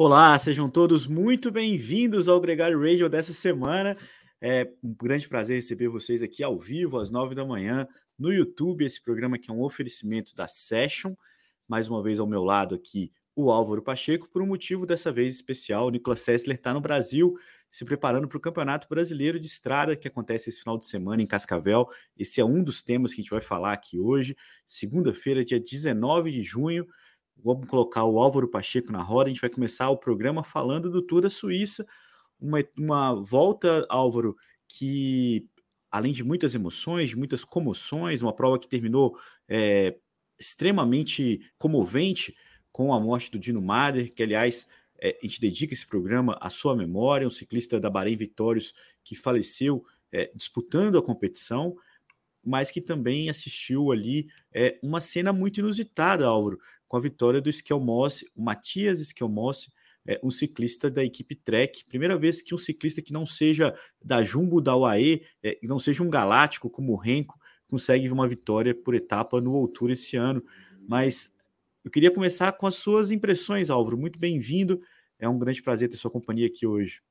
Olá, sejam todos muito bem-vindos ao Gregário Radio dessa semana. É um grande prazer receber vocês aqui ao vivo, às nove da manhã, no YouTube. Esse programa que é um oferecimento da Session. Mais uma vez ao meu lado aqui, o Álvaro Pacheco, por um motivo dessa vez especial. O Nicolas Sessler está no Brasil, se preparando para o Campeonato Brasileiro de Estrada, que acontece esse final de semana em Cascavel. Esse é um dos temas que a gente vai falar aqui hoje. Segunda-feira, dia 19 de junho. Vamos colocar o Álvaro Pacheco na roda. A gente vai começar o programa falando do Tour da Suíça. Uma, uma volta, Álvaro, que além de muitas emoções, de muitas comoções, uma prova que terminou é, extremamente comovente com a morte do Dino Mader, que aliás é, a gente dedica esse programa à sua memória, um ciclista da Bahrein Vitórios que faleceu é, disputando a competição, mas que também assistiu ali é, uma cena muito inusitada, Álvaro, com a vitória do Skelmosse, o Matias Skelmosse, é, um ciclista da equipe Trek. Primeira vez que um ciclista que não seja da Jumbo, da UAE, é, não seja um galáctico como o Renko, consegue uma vitória por etapa no Outour esse ano. Mas eu queria começar com as suas impressões, Álvaro. Muito bem-vindo. É um grande prazer ter sua companhia aqui hoje.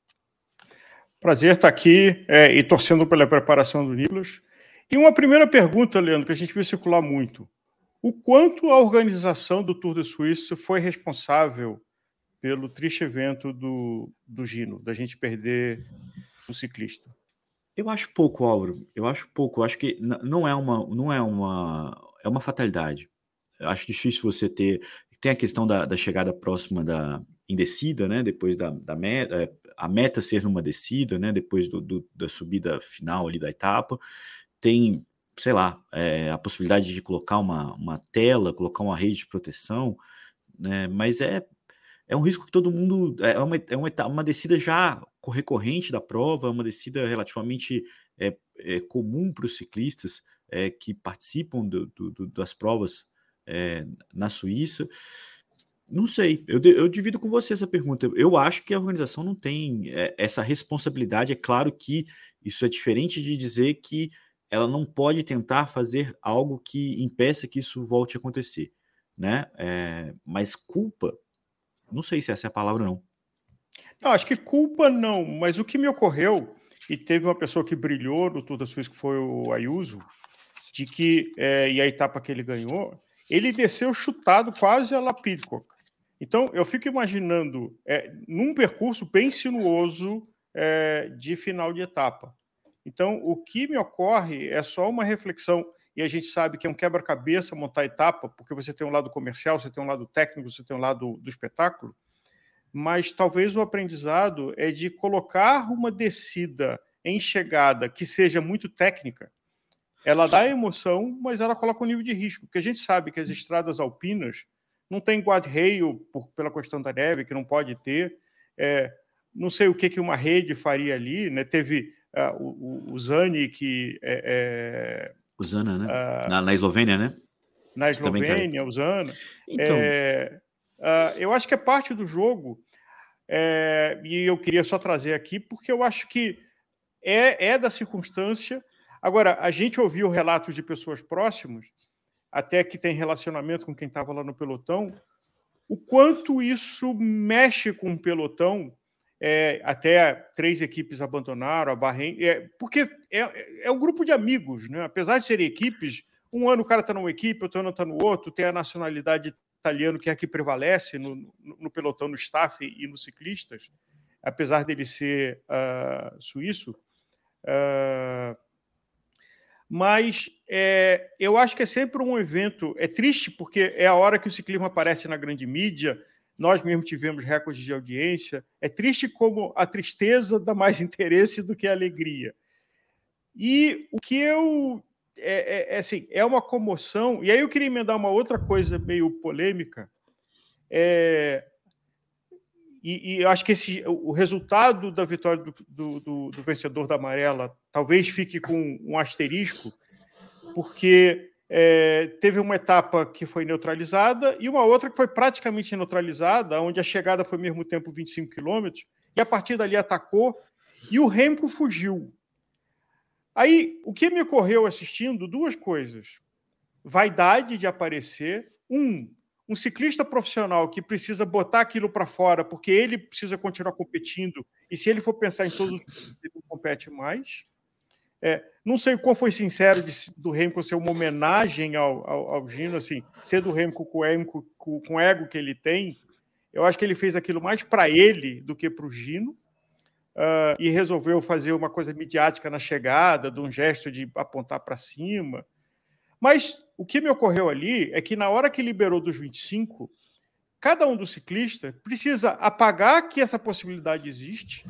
Prazer estar aqui é, e torcendo pela preparação do Nicolas. E uma primeira pergunta, Leandro, que a gente viu circular muito o quanto a organização do Tour de Suíça foi responsável pelo triste evento do, do Gino, da gente perder um ciclista. Eu acho pouco, Álvaro. Eu acho pouco. Eu acho que não é uma, não é uma, é uma fatalidade. Eu acho difícil você ter. Tem a questão da, da chegada próxima da indecida, né? Depois da, da meta, é, a meta ser numa descida, né? Depois do, do, da subida final ali da etapa. Tem sei lá, é, a possibilidade de colocar uma, uma tela, colocar uma rede de proteção, né? Mas é, é um risco que todo mundo. É uma, é uma, uma descida já recorrente da prova, uma descida relativamente é, é comum para os ciclistas é, que participam do, do, das provas é, na Suíça. Não sei, eu, eu divido com você essa pergunta. Eu acho que a organização não tem é, essa responsabilidade. É claro que isso é diferente de dizer que ela não pode tentar fazer algo que impeça que isso volte a acontecer, né? É, mas culpa, não sei se essa é a palavra não. Não, acho que culpa não, mas o que me ocorreu e teve uma pessoa que brilhou no Tour da que foi o Ayuso, de que é, e a etapa que ele ganhou, ele desceu chutado quase a Lapidcock. Então eu fico imaginando é, num percurso bem sinuoso é, de final de etapa. Então, o que me ocorre é só uma reflexão, e a gente sabe que é um quebra-cabeça montar etapa, porque você tem um lado comercial, você tem um lado técnico, você tem um lado do espetáculo, mas talvez o aprendizado é de colocar uma descida em chegada que seja muito técnica. Ela dá emoção, mas ela coloca um nível de risco, porque a gente sabe que as estradas alpinas não tem guardrail pela questão da neve, que não pode ter. É, não sei o que, que uma rede faria ali, né? Teve uh, o, o Zani, que é. é Zana, né? Uh, na, na, Eslovênia, né? Na Eslovênia, o Zana. Então. É, uh, eu acho que é parte do jogo. É, e eu queria só trazer aqui, porque eu acho que é, é da circunstância. Agora, a gente ouviu relatos de pessoas próximas, até que tem relacionamento com quem estava lá no pelotão, o quanto isso mexe com o pelotão é, até três equipes abandonaram a Bahrein, é, porque é, é um grupo de amigos, né? apesar de serem equipes, um ano o cara está numa equipe, outro ano está no outro, tem a nacionalidade italiana que é a que prevalece no, no, no pelotão, no staff e nos ciclistas, apesar dele ser uh, suíço. Uh, mas é, eu acho que é sempre um evento. É triste porque é a hora que o ciclismo aparece na grande mídia, nós mesmo tivemos recordes de audiência. É triste como a tristeza dá mais interesse do que a alegria. E o que eu. É, é, é, assim, é uma comoção. E aí eu queria emendar uma outra coisa meio polêmica. É, e, e acho que esse, o resultado da vitória do, do, do, do vencedor da amarela talvez fique com um asterisco, porque é, teve uma etapa que foi neutralizada e uma outra que foi praticamente neutralizada, onde a chegada foi ao mesmo tempo 25 quilômetros, e a partir dali atacou e o Remco fugiu. Aí, o que me ocorreu assistindo? Duas coisas. Vaidade de aparecer. Um, um ciclista profissional que precisa botar aquilo para fora porque ele precisa continuar competindo e se ele for pensar em todos os ele não compete mais. É, não sei qual foi sincero de, do Remco ser uma homenagem ao, ao, ao Gino, assim, ser do Remco com o ego, com, com o ego que ele tem. Eu acho que ele fez aquilo mais para ele do que para o Gino. Uh, e resolveu fazer uma coisa midiática na chegada, de um gesto de apontar para cima. Mas o que me ocorreu ali é que na hora que liberou dos 25, cada um dos ciclistas precisa apagar que essa possibilidade existe.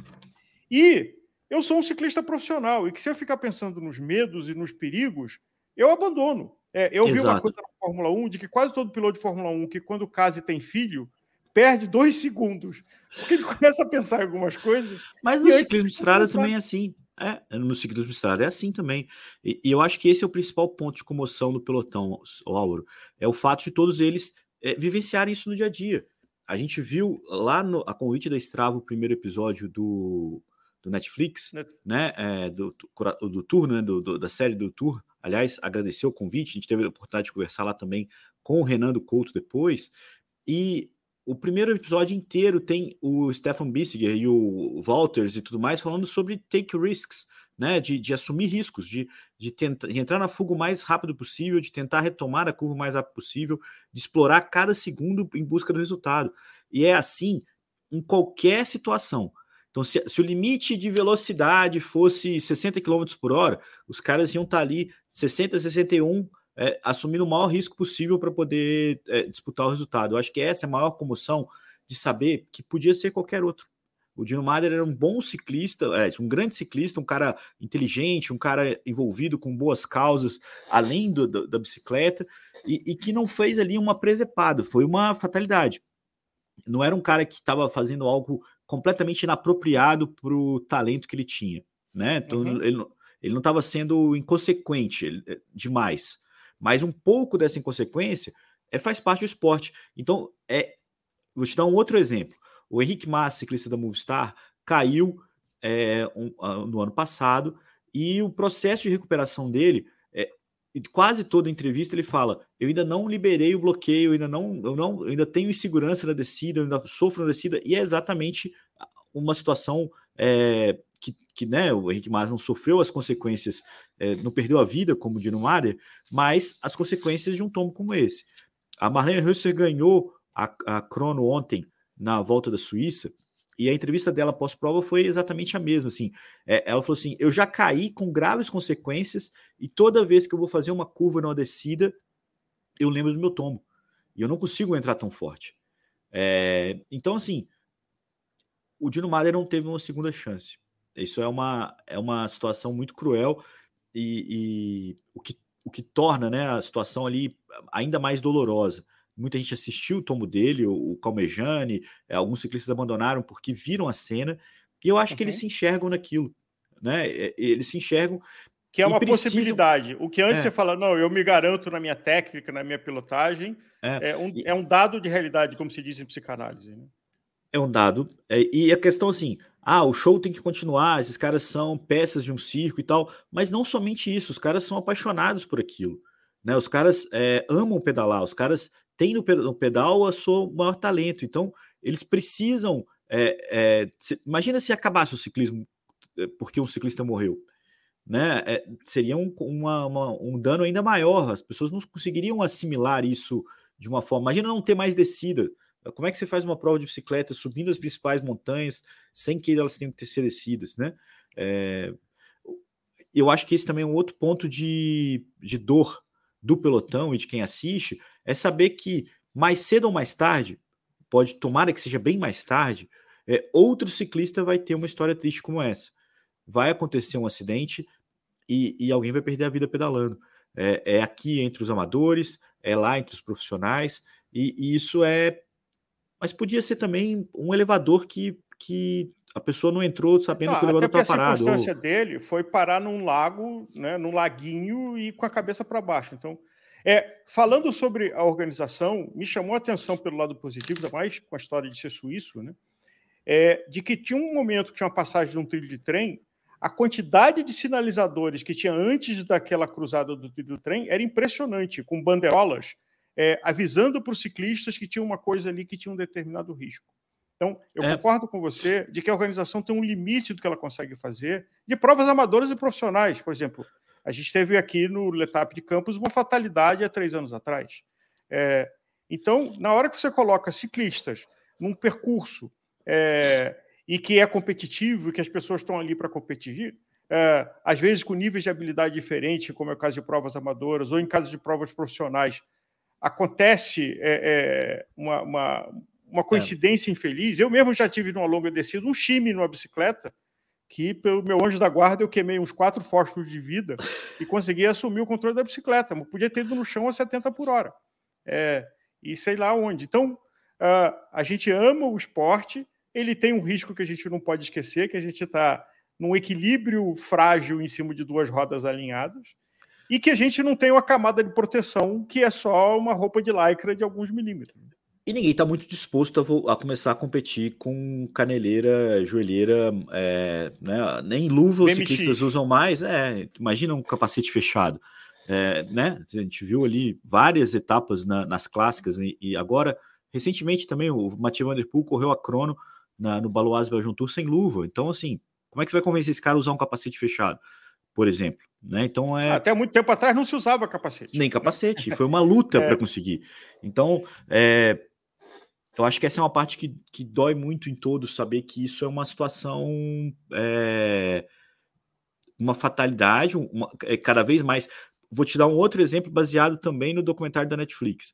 E eu sou um ciclista profissional e que se eu ficar pensando nos medos e nos perigos, eu abandono. É, eu Exato. vi uma coisa na Fórmula 1 de que quase todo piloto de Fórmula 1 que quando casa e tem filho perde dois segundos. Porque ele começa a pensar em algumas coisas. Mas no ciclismo de estrada também é assim. É, no ciclismo de estrada é assim também. E, e, eu acho que esse é o principal ponto de comoção no pelotão, Álvaro. É o fato de todos eles é, vivenciarem isso no dia a dia. A gente viu lá no a convite da Strava o primeiro episódio do, do Netflix, Net... né? É, do, do, do Tour, né? Do, do, da série do Tour. Aliás, agradecer o convite. A gente teve a oportunidade de conversar lá também com o Renando Couto depois. E o primeiro episódio inteiro tem o Stefan Bissiger e o Walters e tudo mais falando sobre take risks, né? De, de assumir riscos, de, de, tentar, de entrar na fuga o mais rápido possível, de tentar retomar a curva o mais rápido possível, de explorar cada segundo em busca do resultado. E é assim em qualquer situação. Então, se, se, o limite de velocidade fosse 60 km por hora, os caras iam estar ali 60, 61 é, assumindo o maior risco possível para poder é, disputar o resultado. Eu acho que essa é a maior comoção de saber que podia ser qualquer outro. O Dino Mader era um bom ciclista, é, um grande ciclista, um cara inteligente, um cara envolvido com boas causas, além do, do, da bicicleta, e, e, que não fez ali uma presepada, foi uma fatalidade. Não era um cara que estava fazendo algo completamente inapropriado para o talento que ele tinha, né? Então uhum. ele, ele não estava sendo inconsequente ele, é, demais. Mas um pouco dessa inconsequência é, faz parte do esporte. Então, é, vou te dar um outro exemplo. O Henrique Massa, ciclista da Movistar, caiu é, um, no ano passado e o processo de recuperação dele, é, quase toda entrevista ele fala: eu ainda não liberei o bloqueio, ainda não, eu não, eu ainda tenho insegurança na descida, ainda sofro na descida, e é exatamente uma situação é, que, que né, o Henrique Mas não sofreu as consequências, é, não perdeu a vida como o Dino Mader, mas as consequências de um tombo como esse. A Marlene Husser ganhou a, a crono ontem na volta da Suíça, e a entrevista dela pós-prova foi exatamente a mesma. Assim, é, ela falou assim: eu já caí com graves consequências, e toda vez que eu vou fazer uma curva numa descida, eu lembro do meu tombo. E eu não consigo entrar tão forte. É, então, assim, o Dino Mader não teve uma segunda chance. Isso é uma, é uma situação muito cruel e, e o, que, o que torna né, a situação ali ainda mais dolorosa. Muita gente assistiu o tombo dele, o, o Calmejane, é, alguns ciclistas abandonaram porque viram a cena, e eu acho uhum. que eles se enxergam naquilo. Né? Eles se enxergam. Que é uma precisam... possibilidade. O que antes é. você fala, não, eu me garanto na minha técnica, na minha pilotagem, é, é um, é um dado de realidade, como se diz em psicanálise. Né? É um dado. É, e a questão assim, ah, o show tem que continuar, esses caras são peças de um circo e tal, mas não somente isso, os caras são apaixonados por aquilo, né? Os caras é, amam pedalar, os caras têm no pedal a seu maior talento, então eles precisam. É, é, se, imagina se acabasse o ciclismo é, porque um ciclista morreu, né? É, seria um, uma, uma, um dano ainda maior, as pessoas não conseguiriam assimilar isso de uma forma. Imagina não ter mais descida. Como é que você faz uma prova de bicicleta subindo as principais montanhas sem que elas tenham que ser descidas, né? É, eu acho que esse também é um outro ponto de, de dor do pelotão e de quem assiste, é saber que mais cedo ou mais tarde, pode tomar que seja bem mais tarde, é, outro ciclista vai ter uma história triste como essa. Vai acontecer um acidente e, e alguém vai perder a vida pedalando. É, é, aqui entre os amadores, é lá entre os profissionais, e, e isso é mas podia ser também um elevador que, que a pessoa não entrou sabendo que o elevador estava parado. A circunstância ou... dele foi parar num lago, né, num laguinho e com a cabeça para baixo. Então, é, falando sobre a organização, me chamou a atenção pelo lado positivo, ainda mais com a história de ser suíço, né, é, de que tinha um momento que tinha uma passagem de um trilho de trem, a quantidade de sinalizadores que tinha antes daquela cruzada do trilho do trem era impressionante, com bandeirolas é, avisando para os ciclistas que tinha uma coisa ali que tinha um determinado risco. Então, eu é. concordo com você de que a organização tem um limite do que ela consegue fazer de provas amadoras e profissionais. Por exemplo, a gente teve aqui no Letap de Campos uma fatalidade há três anos atrás. É, então, na hora que você coloca ciclistas num percurso é, e que é competitivo e que as pessoas estão ali para competir, é, às vezes com níveis de habilidade diferentes, como é o caso de provas amadoras ou em caso de provas profissionais, acontece é, é uma, uma, uma, coincidência infeliz. Eu mesmo já tive numa longa descida um chime numa bicicleta que, pelo meu anjo da guarda, eu queimei uns quatro fósforos de vida e consegui assumir o controle da bicicleta, mas podia ter ido no chão a 70 por hora. É, e sei lá onde. Então, uh, a gente ama o esporte, ele tem um risco que a gente não pode esquecer, que a gente está num equilíbrio frágil em cima de duas rodas alinhadas, e que a gente não tem uma camada de proteção que é só uma roupa de lycra de alguns milímetros. E ninguém está muito disposto a, a, começar a competir com caneleira, joelheira, é, né? nem luva os ciclistas usam mais. É, imagina um capacete fechado. É, né? A gente viu ali várias etapas na, nas clássicas e, e, agora, recentemente também, o Mathieu Van Der Poel correu a crono na, no Baloise Belgian Tour sem luva. Então, assim, como é que você vai convencer esse cara a usar um capacete fechado, por exemplo? Né? Então é até muito tempo atrás não se usava capacete. Nem capacete, foi uma luta é. para conseguir. Então é, eu acho que essa é uma parte que, que dói muito em todos saber que isso é uma situação é, uma fatalidade, uma, é, cada vez mais. Vou te dar um outro exemplo baseado também no documentário da Netflix.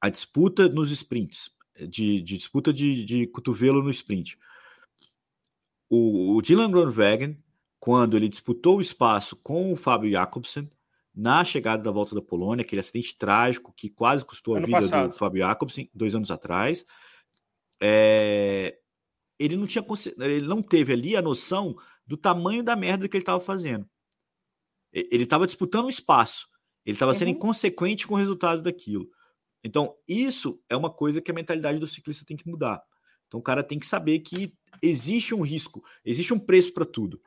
A disputa nos sprints, de, de disputa de, de cotovelo no sprint o, o Dylan Groenewegen, quando ele disputou o espaço com o Fábio Jacobsen, na chegada da volta da Polônia, aquele acidente trágico que quase custou a ano vida passado. do Fábio Jacobsen dois anos atrás, é, ele não tinha ele não teve ali a noção do tamanho da merda que ele estava fazendo. Ele estava disputando o espaço, ele estava uhum. sendo inconsequente com o resultado daquilo. Então, isso é uma coisa que a mentalidade do ciclista tem que mudar. Então, o cara tem que saber que existe um risco, existe um preço para tudo.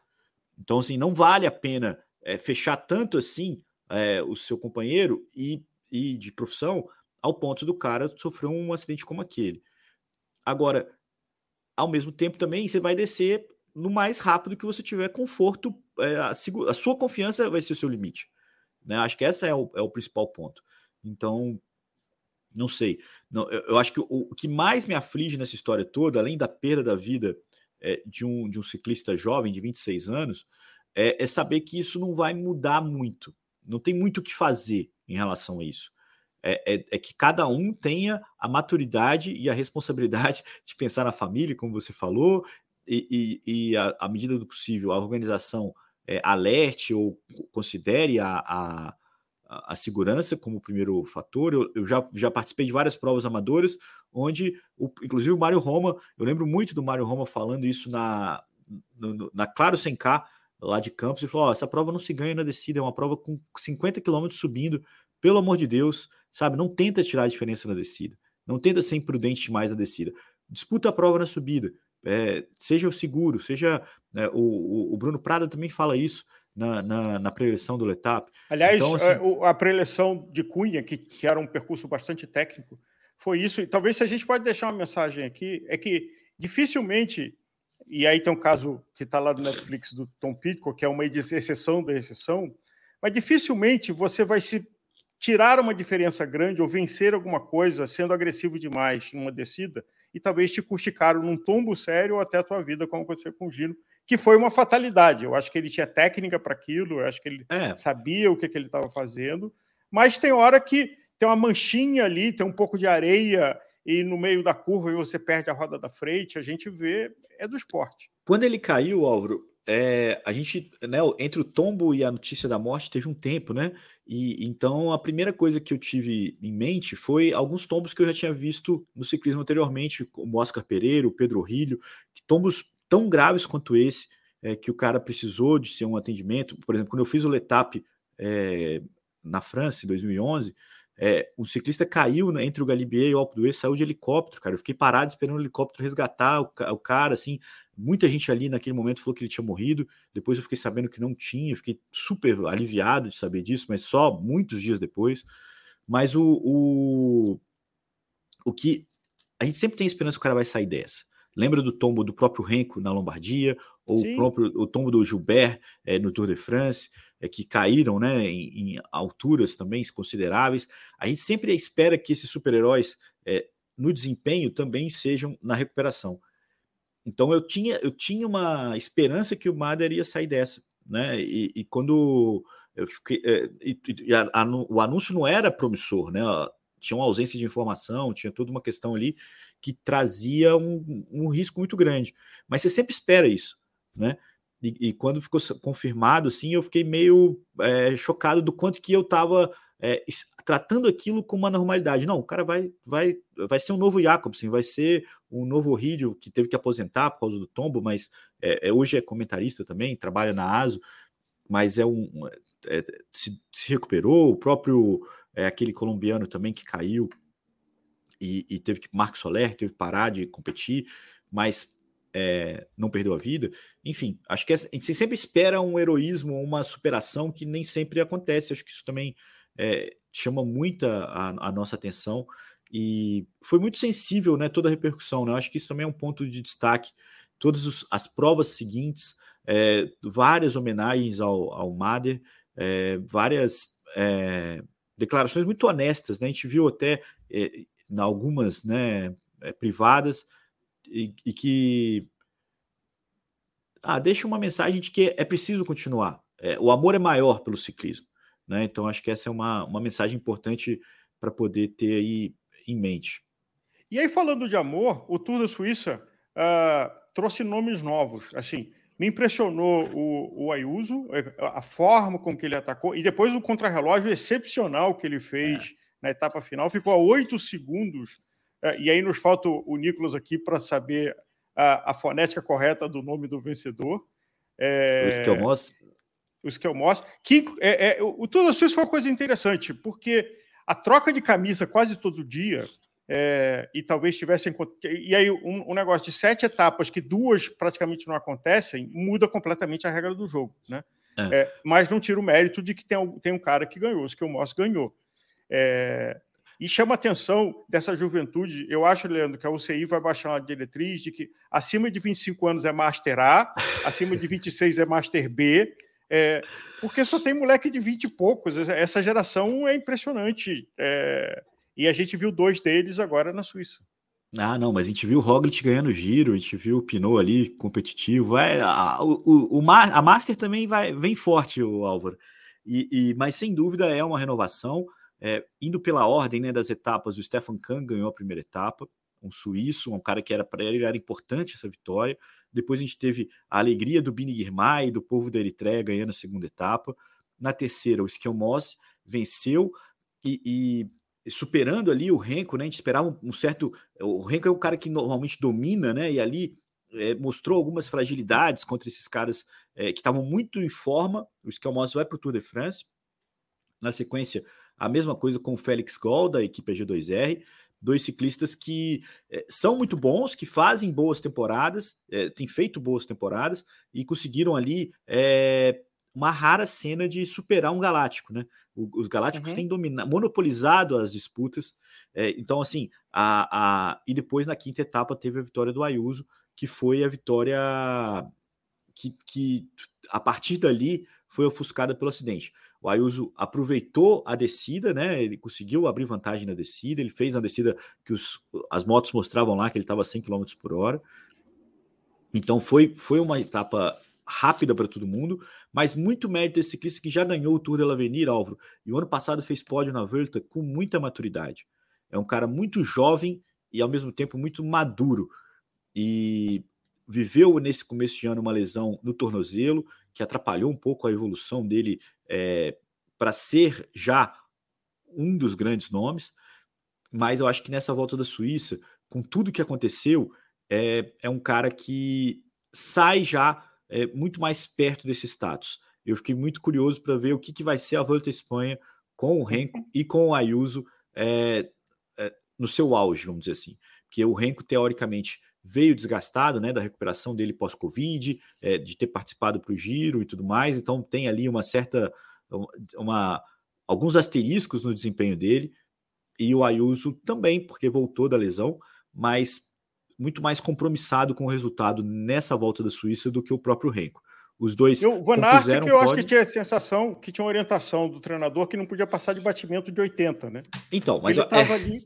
Então, assim, não vale a pena é, fechar tanto assim é, o seu companheiro e, e de profissão ao ponto do cara sofrer um acidente como aquele. Agora, ao mesmo tempo também, você vai descer no mais rápido que você tiver conforto, é, a, a, sua confiança vai ser o seu limite. Né? Acho que esse é o, é o principal ponto. Então, não sei. Não, eu, eu acho que o, o, que mais me aflige nessa história toda, além da perda da vida é, de, um, de um ciclista jovem de 26 anos, é, é saber que isso não vai mudar muito. Não tem muito o que fazer em relação a isso. É, é, é, que cada um tenha a maturidade e a responsabilidade de pensar na família, como você falou, e, e, e a, à medida do possível, a organização é, alerte ou considere a, a, a, segurança como primeiro fator. Eu, eu, já, já participei de várias provas amadoras, onde, o, inclusive, o Mário Roma, eu lembro muito do Mário Roma falando isso na, no, na Claro 100K, lá de Campos, e falou: essa prova não se ganha na descida, é uma prova com 50 km subindo, pelo amor de Deus, sabe? Não tenta tirar a diferença na descida, não tenta ser imprudente demais na descida, disputa a prova na subida. É, seja seguro, seja. É, o, o Bruno Prada também fala isso na, na, na preleção do Letap. Aliás, então, assim... a, a preleção de Cunha, que, que era um percurso bastante técnico, foi isso. E talvez se a gente pode deixar uma mensagem aqui, é que dificilmente, e aí tem um caso que está lá no Netflix do Tom Pitcock, que é uma exceção da exceção, mas dificilmente você vai se tirar uma diferença grande ou vencer alguma coisa sendo agressivo demais em uma descida e talvez te custe caro num tombo sério ou até a tua vida, como aconteceu com o Gino, que foi uma fatalidade. Eu acho que ele tinha técnica para aquilo, eu acho que ele é. sabia o que, que ele estava fazendo, mas tem hora que tem uma manchinha ali, tem um pouco de areia e no meio da curva você perde a roda da frente, a gente vê, é do esporte. Quando ele caiu, Álvaro, é, a gente, né, entre o tombo e a notícia da morte teve um tempo, né? E então a primeira coisa que eu tive em mente foi alguns tombos que eu já tinha visto no ciclismo anteriormente, como Oscar Pereira, o Pedro Rilho, tombos tão graves quanto esse, é, que o cara precisou de ser um atendimento. Por exemplo, quando eu fiz o Letap é, na França, em 2011, é, um ciclista caiu né, entre o Galibier e o Alpe saiu de helicóptero, cara. Eu fiquei parado esperando o helicóptero resgatar o, o, cara, assim. Muita gente ali naquele momento falou que ele tinha morrido. Depois eu fiquei sabendo que não tinha, fiquei super aliviado de saber disso, mas só muitos dias depois. Mas o, o, o que a gente sempre tem esperança que o cara vai sair dessa. Lembra do tombo do próprio Renko na Lombardia, ou o próprio o tombo do Gilbert é, no Tour de France, é, que caíram né, em, em, alturas também consideráveis. A gente sempre espera que esses super-heróis é, no desempenho também sejam na recuperação. Então eu tinha, eu tinha uma esperança que o Mader ia sair dessa, né? E, e quando eu fiquei, e, e a, a, o anúncio não era promissor, né? Tinha uma ausência de informação, tinha toda uma questão ali que trazia um, um risco muito grande. Mas você sempre espera isso, né? E, e quando ficou confirmado, assim, eu fiquei meio é, chocado do quanto que eu estava é, tratando aquilo com uma normalidade. Não, o cara vai, vai, vai ser um novo Jacobsen, vai ser um novo Rídio que teve que aposentar por causa do tombo, mas é, é hoje é comentarista também, trabalha na ASO, mas é um é, se, se, recuperou. O próprio é, aquele colombiano também que caiu e, e teve que Marco Soler teve que parar de competir, mas é, não perdeu a vida. Enfim, acho que a gente sempre espera um heroísmo, uma superação que nem sempre acontece. Acho que isso também é, chama muita a, a, nossa atenção e foi muito sensível, né? Toda a repercussão, né? Acho que isso também é um ponto de destaque. Todas os, as provas seguintes, é, várias homenagens ao, ao Mader, é, várias é, declarações muito honestas, né? A gente viu até é, em algumas, né? Privadas e, e que ah, deixa uma mensagem de que é preciso continuar. É, o amor é maior pelo ciclismo. Né? Então, acho que essa é uma, uma mensagem importante para poder ter aí em mente. E aí, falando de amor, o Tour da Suíça uh, trouxe nomes novos. Assim, me impressionou o, o Ayuso, é, a forma com que ele atacou, e depois o contrarrelógio excepcional que ele fez é. na etapa final. Ficou a oito segundos. Uh, e aí nos falta o, Nicolas aqui para saber a, a, fonética correta do nome do vencedor. É... O Esquelmos o Skelmos, que é, é, o da Suíça foi uma coisa interessante, porque a troca de camisa quase todo dia, é, e talvez tivessem. E aí, um, um, negócio de sete etapas, que duas praticamente não acontecem, muda completamente a regra do jogo. Né? É. É, mas não tira o mérito de que tem, tem um cara que ganhou, o Skelmos ganhou. É, e chama atenção dessa juventude. Eu acho, Leandro, que a UCI vai baixar uma diretriz de que acima de 25 anos é Master A, acima de 26 é Master B, é, porque só tem moleque de 20 e poucos. Essa geração é impressionante. É, e a gente viu dois deles agora na Suíça. Ah, não, mas a gente viu o Roglic ganhando giro, a gente viu o Pinot ali competitivo. É, a, o, o, a Master também vai, vem forte, o Álvaro. E, e, mas sem dúvida é uma renovação. É, indo pela ordem né, das etapas, o Stefan Kahn ganhou a primeira etapa, um suíço, um cara que era para ele era importante essa vitória. Depois a gente teve a alegria do Bini Girmay do povo da Eritreia ganhando a segunda etapa. Na terceira, o Skelmos venceu e, e, superando ali o Renko, né? A gente esperava um, certo. O Renko é um cara que normalmente domina, né? E ali é, mostrou algumas fragilidades contra esses caras é, que estavam muito em forma. O Skelmos vai para o Tour de France. Na sequência, a mesma coisa com o Félix Gol, da equipe G2R dois ciclistas que é, são muito bons, que fazem boas temporadas, é, têm feito boas temporadas e conseguiram ali é, uma rara cena de superar um galáctico, né? O, os galácticos uhum. têm dominado, monopolizado as disputas. então, assim, a, a, e depois na quinta etapa teve a vitória do Ayuso, que foi a vitória que, que a partir dali foi ofuscada pelo acidente. O Ayuso aproveitou a descida, né? Ele conseguiu abrir vantagem na descida, ele fez a descida que os, as motos mostravam lá que ele estava 100 km por hora. Então foi, foi uma etapa rápida para todo mundo, mas muito mérito desse ciclista que já ganhou o Tour de l'Avenir, Álvaro, e o ano passado fez pódio na Volta com muita maturidade. É um cara muito jovem e ao mesmo tempo muito maduro. E viveu nesse começo de ano uma lesão no tornozelo, que atrapalhou um pouco a evolução dele é, para ser já um dos grandes nomes. Mas eu acho que nessa volta da Suíça, com tudo que aconteceu, é, é um cara que sai já é, muito mais perto desse status. Eu fiquei muito curioso para ver o que, que vai ser a Volta à Espanha com o Renko e com o Ayuso é, é, no seu auge, vamos dizer assim. Porque o Renko, teoricamente, veio desgastado né, da recuperação dele pós-Covid, é, de ter participado para o giro e tudo mais, então tem ali uma certa. uma, alguns asteriscos no desempenho dele. e o Ayuso também, porque voltou da lesão, mas muito mais compromissado com o resultado nessa volta da Suíça do que o próprio Renko. Os dois. O Van Aert, que eu acho que tinha a sensação que tinha uma orientação do treinador que não podia passar de batimento de 80, né? Então, mas. Ele estava é... ali.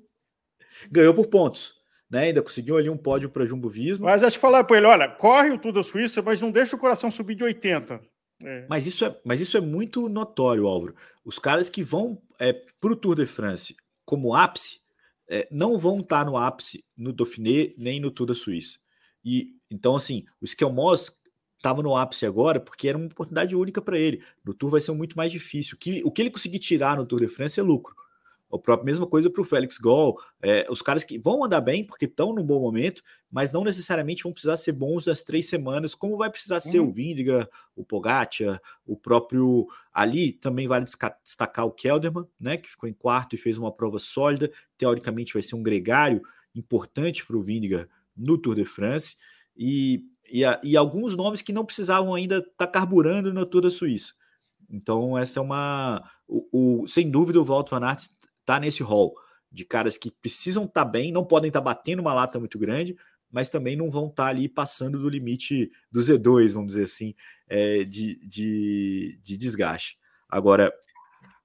Ganhou por pontos. Né, ainda conseguiu ali um pódio para Jumbo Visma. Mas acho que falar para ele: olha, corre o Tour da Suíça, mas não deixa o coração subir de 80. É. Mas, isso é, mas isso é muito notório, Álvaro. Os caras que vão é, para o Tour de France como ápice é, não vão estar no ápice no Dauphiné nem no Tour da Suíça. E então, assim, o Skelmos estava no ápice agora porque era uma oportunidade única para ele. No Tour vai ser muito mais difícil. O que, o que ele conseguir tirar no Tour de France é lucro. A própria mesma coisa para o Félix Gol. É, os caras que vão andar bem porque estão num bom momento, mas não necessariamente vão precisar ser bons das três semanas, como vai precisar ser o uhum. Vindiga, o Pogacar, o próprio ali. Também vale destacar o Kelderman, né, que ficou em quarto e fez uma prova sólida. Teoricamente vai ser um gregário importante para o Vindiga no Tour de France. E, e, e, alguns nomes que não precisavam ainda estar tá carburando no Tour da Suíça. Então, essa é uma. O, o, sem dúvida, o Walter Van Aert tá nesse hall de caras que precisam estar tá bem, não podem estar tá batendo uma lata muito grande, mas também não vão estar tá ali passando do limite do Z2, vamos dizer assim, é, de, de, de, desgaste. Agora.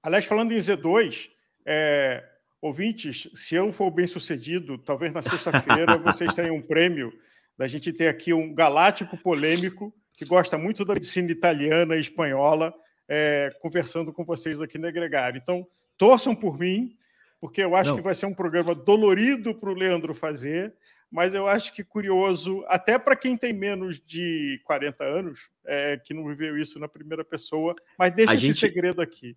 Aliás, falando em Z2, é, ouvintes, se eu for bem sucedido, talvez na sexta-feira vocês tenham um prêmio da gente ter aqui um galáctico polêmico que gosta muito da medicina italiana e espanhola, é, conversando com vocês aqui no Gregário. Então, torçam por mim, porque eu acho não. que vai ser um programa dolorido para o Leandro fazer, mas eu acho que curioso, até para quem tem menos de 40 anos, é, que não viveu isso na primeira pessoa, mas deixa a esse gente, segredo aqui.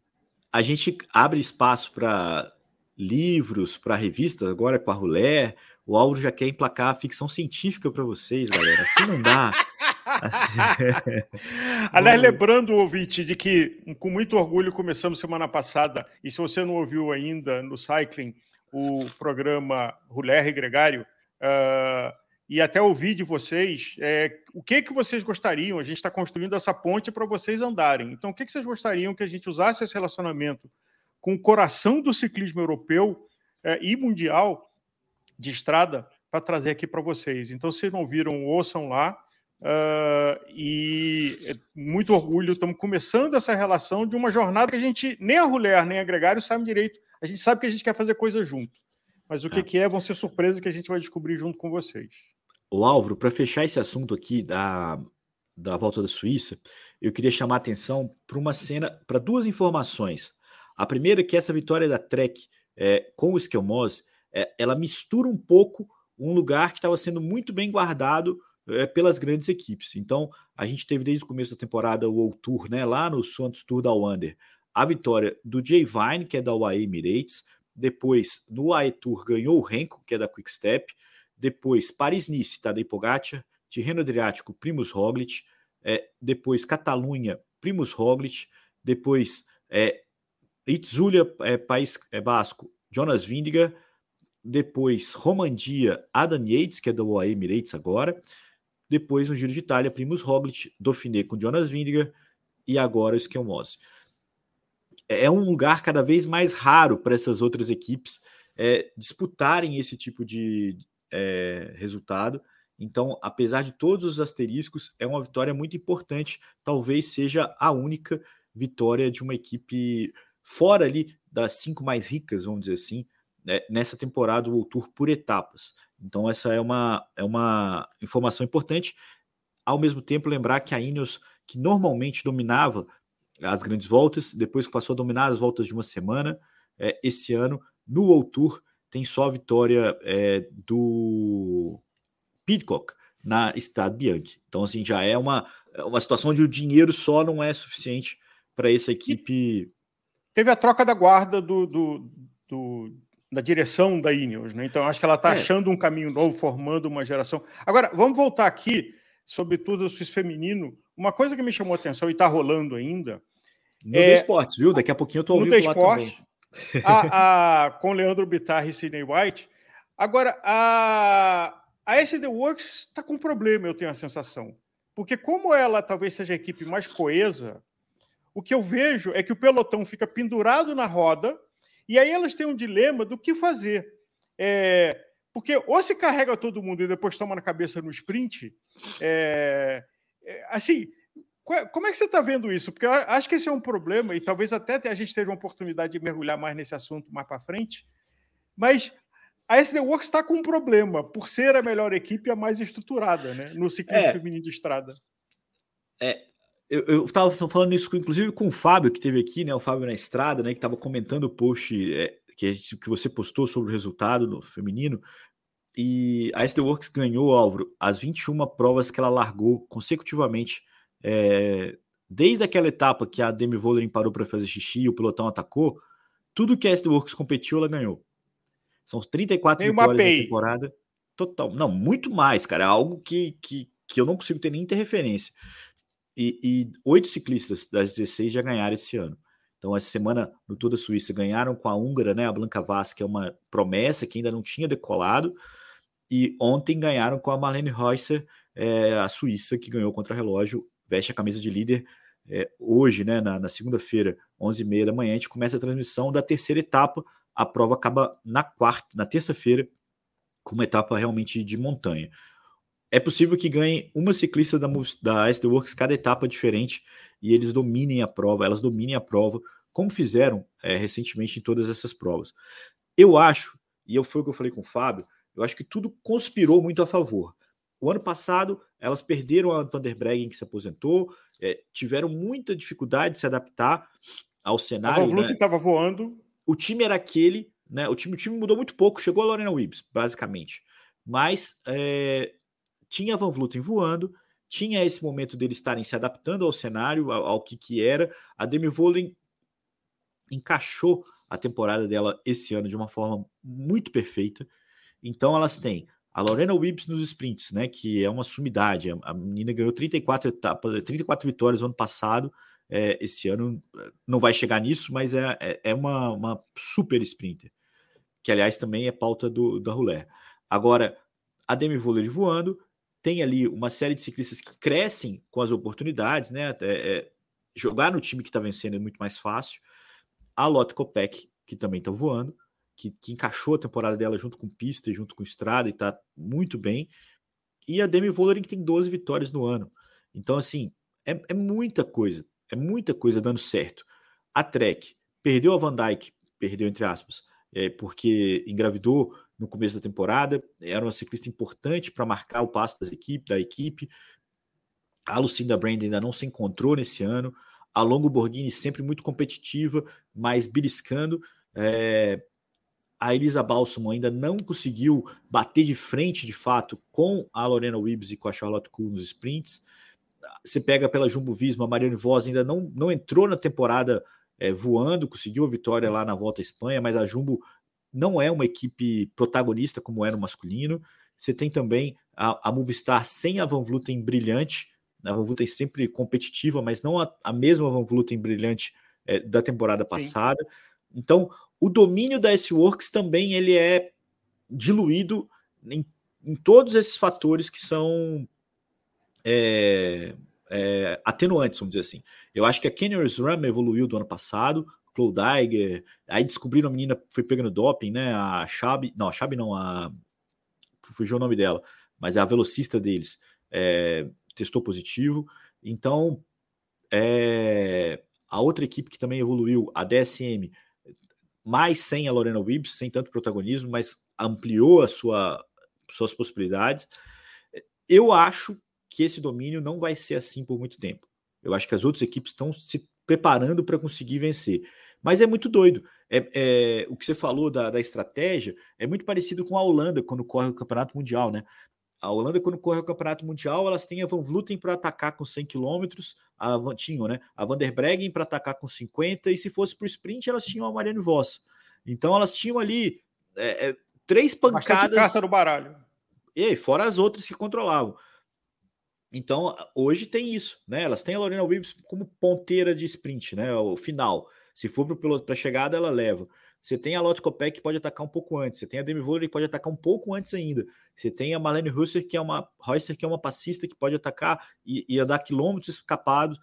A gente abre espaço para livros, para revistas, agora com a Rulé. O Álvaro já quer emplacar a ficção científica para vocês, galera. Assim não dá. Aliás, lembrando o ouvinte de que, com muito orgulho, começamos semana passada, e se você não ouviu ainda no Cycling, o programa Ruler e Gregário, uh, e até ouvir de vocês é, o que, que vocês gostariam, a gente está construindo essa ponte para vocês andarem. Então, o que, que vocês gostariam que a gente usasse esse relacionamento com o coração do ciclismo europeu é, e mundial de estrada para trazer aqui para vocês. Então, se não viram, ouçam lá. Uh, e é muito orgulho, estamos começando essa relação de uma jornada que a gente, nem a Ruler, nem a Gregário, sabe direito. A gente sabe que a gente quer fazer coisa junto. Mas o que é, que é vão ser surpresas que a gente vai descobrir junto com vocês. O Álvaro, para fechar esse assunto aqui da, da volta da Suíça, eu queria chamar a atenção para uma cena, para duas informações. A primeira é que essa vitória da Trek é, com o Esquelmose, é, ela mistura um pouco um lugar que estava sendo muito bem guardado é, pelas grandes equipes. Então, a gente teve desde o começo da temporada o World Tour, né, lá no Santos Tour da Wander, a vitória do Jay Vine, que é da UAE Emirates, depois no UAE Tour ganhou o Renko, que é da Quick Step, depois Paris-Nice, Tadej Pogacar, Tirreno Adriático, Primus Roglic, é, depois Catalunha, Primus Roglic, depois é, Itzulia, é, País é, Basco, Jonas Vindiga, depois Romandia, Adam Yates, que é da UAE Emirates agora, depois no Giro de Itália, Primus Roglic, Dauphiné com Jonas Vindiga e agora o Skelmose. É, é um lugar cada vez mais raro para essas outras equipes é, disputarem esse tipo de é, resultado. Então, apesar de todos os asteriscos, é uma vitória muito importante. Talvez seja a única vitória de uma equipe fora ali das cinco mais ricas, vamos dizer assim, né, nessa temporada o Tour por etapas. Então, essa é uma, é uma informação importante. Ao mesmo tempo, lembrar que a Ineos, que normalmente dominava as grandes voltas, depois que passou a dominar as voltas de uma semana, é, esse ano, no World Tour, tem só a vitória é, do Pidcock na Estado Bianchi. Então, assim, já é uma, é uma situação onde o dinheiro só não é suficiente para essa equipe. Teve a troca da guarda do, do, do da direção da Ineos, né? Então acho que ela está é. achando um caminho novo, formando uma geração. Agora, vamos voltar aqui, sobretudo o Suíço feminino. Uma coisa que me chamou a atenção e está rolando ainda. No é, esportes, viu? Daqui a pouquinho eu estou ouvindo no lá esporte, também. A, a, com Leandro Bittar e Sidney White. Agora, a, a SD Works está com um problema, eu tenho a sensação. Porque como ela talvez seja a equipe mais coesa, o que eu vejo é que o pelotão fica pendurado na roda E aí elas têm um dilema do que fazer. É, porque ou se carrega todo mundo e depois toma na cabeça no sprint, é, é, assim, como é que você está vendo isso? Porque eu acho que esse é um problema, e talvez até a gente tenha uma oportunidade de mergulhar mais nesse assunto mais para frente, mas a SD Works está com um problema, por ser a melhor equipe a mais estruturada né, no ciclismo é, feminino de estrada. É, eu estava falando isso, inclusive, com o Fábio, que teve aqui, né? O Fábio na estrada, né? Que estava comentando o post é, que, que você postou sobre o resultado no feminino. E a SD Works ganhou, Álvaro, as 21 provas que ela largou consecutivamente. É, desde aquela etapa que a Demi Vollering parou para fazer xixi e o pelotão atacou, tudo que a SD Works competiu, ela ganhou. São 34 Tem vitórias na temporada. Total. Não, muito mais, cara. É algo que, que, que eu não consigo ter nem interferência. E oito ciclistas das 16 já ganharam esse ano. Então, essa semana no Tour da Suíça ganharam com a húngara, né, a Blanca Vaz, que é uma promessa que ainda não tinha decolado. E ontem ganharam com a Marlene Reusser, é, a Suíça, que ganhou contra relógio, veste a camisa de líder. É, hoje, né, na, na segunda-feira, 11h30 da manhã, a gente começa a transmissão da terceira etapa. A prova acaba na quarta, na terça-feira, com uma etapa realmente de montanha é possível que ganhe uma ciclista da, da SD Works cada etapa diferente e eles dominem a prova, elas dominem a prova, como fizeram é, recentemente em todas essas provas. Eu acho, e eu foi o que eu falei com o Fábio, eu acho que tudo conspirou muito a favor. O ano passado, elas perderam a Van der Breggen, que se aposentou, é, tiveram muita dificuldade de se adaptar ao cenário. O né? estava voando. O time era aquele, né? O time, o time mudou muito pouco, chegou a Lorena Wibbs, basicamente. Mas é, tinha Van Vluten voando, tinha esse momento deles estarem se adaptando ao cenário, ao, ao que, que era. A Demi Vollering encaixou a temporada dela esse ano de uma forma muito perfeita. Então elas têm a Lorena Wibbs nos sprints, né, que é uma sumidade. A menina ganhou 34 etapas, 34 vitórias no ano passado. É, esse ano não vai chegar nisso, mas é, é, é uma, uma, super sprinter, que aliás também é pauta do, da Ruler. Agora, a Demi Vollering voando, tem ali uma série de ciclistas que crescem com as oportunidades, né? É, é, jogar no time que está vencendo é muito mais fácil. A Lotte Kopeck, que também está voando, que, que, encaixou a temporada dela junto com pista e junto com estrada e está muito bem. E a Demi Vollering, que tem 12 vitórias no ano. Então, assim, é, é muita coisa, é muita coisa dando certo. A Trek perdeu a Van Dyke, perdeu entre aspas, é, porque engravidou no começo da temporada, era uma ciclista importante para marcar o passo das equipe, da equipe. A Lucinda Brand ainda não se encontrou nesse ano. A Longo Borghini sempre muito competitiva, mas beliscando. É... A Elisa Balsamo ainda não conseguiu bater de frente, de fato, com a Lorena Wibbs e com a Charlotte Kuhl nos sprints. Você pega pela Jumbo Visma, a Mariane Voss ainda não, não entrou na temporada é, voando, conseguiu a vitória lá na volta à Espanha, mas a Jumbo não é uma equipe protagonista como é no masculino. Você tem também a, a Movistar sem a Van Vluten brilhante, a Van Vluten sempre competitiva, mas não a, a mesma Van Vluten brilhante é, da temporada passada. Sim. Então, o domínio da S-Works também ele é diluído em, em todos esses fatores que são é, é, atenuantes, vamos dizer assim. Eu acho que a Kenner's Ram evoluiu do ano passado, Eiger, aí descobriram a menina foi pegando doping, né? A Chabi, não, a Chabi não, a fugiu o nome dela, mas é a velocista deles é, testou positivo. Então, é, a outra equipe que também evoluiu, a DSM, mais sem a Lorena Wibbs, sem tanto protagonismo, mas ampliou a sua, suas possibilidades. Eu acho que esse domínio não vai ser assim por muito tempo. Eu acho que as outras equipes estão se preparando para conseguir vencer. Mas é muito doido. É, é, o que você falou da, da estratégia é muito parecido com a Holanda quando corre o Campeonato Mundial, né? A Holanda, quando corre o Campeonato Mundial, elas têm a Van Vluten para atacar com 100 km, a, tinham, né? A Van der Breggen para atacar com 50, e se fosse para o sprint, elas tinham a Marianne Voss. Então, elas tinham ali é, é três pancadas. carta no baralho. E fora as outras que controlavam. Então, hoje tem isso, né? Elas têm a Lorena Wibbs como ponteira de sprint, né? O final. Se for para o piloto para chegada, ela leva. Você tem a Lotte Kopeck que pode atacar um pouco antes. Você tem a Demi Vollering que pode atacar um pouco antes ainda. Você tem a Marlene Husser que é uma Reusser, que é uma passista que pode atacar e, e dar quilômetros escapados.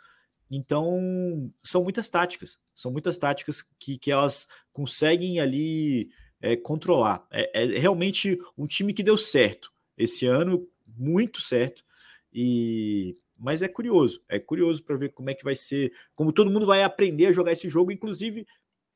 Então, são muitas táticas, são muitas táticas que, que elas conseguem ali é, controlar. É, é, realmente um time que deu certo esse ano, muito certo. E mas é curioso, é curioso para ver como é que vai ser, como todo mundo vai aprender a jogar esse jogo, inclusive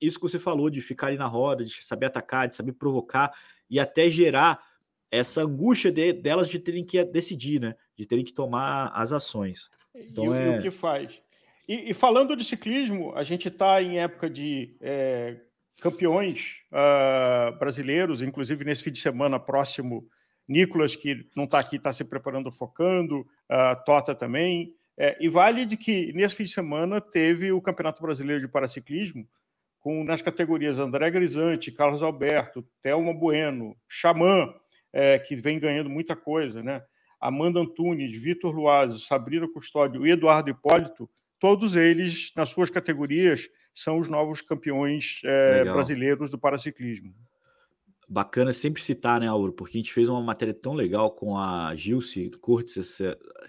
isso que você falou de ficar ali na roda, de saber atacar, de saber provocar e até gerar essa angústia de, delas de terem que decidir, né? De terem que tomar as ações. Então, e, é... o que faz? E, e, falando de ciclismo, a gente está em época de é, campeões uh, brasileiros, inclusive nesse fim de semana próximo, Nicolas, que não está aqui, está se preparando, focando, uh, Tota também. É, e vale de que nesse fim de semana teve o Campeonato Brasileiro de Paraciclismo, com nas categorias André Grisante, Carlos Alberto, Thelma Bueno, Xamã, é, que vem ganhando muita coisa, né? Amanda Antunes, Vitor Luazzi, Sabrina Custódio e Eduardo Hipólito, todos eles, nas suas categorias, são os novos campeões é, brasileiros do paraciclismo. Bacana sempre citar, né, Auro? Porque a gente fez uma matéria tão legal com a Gilce Cortes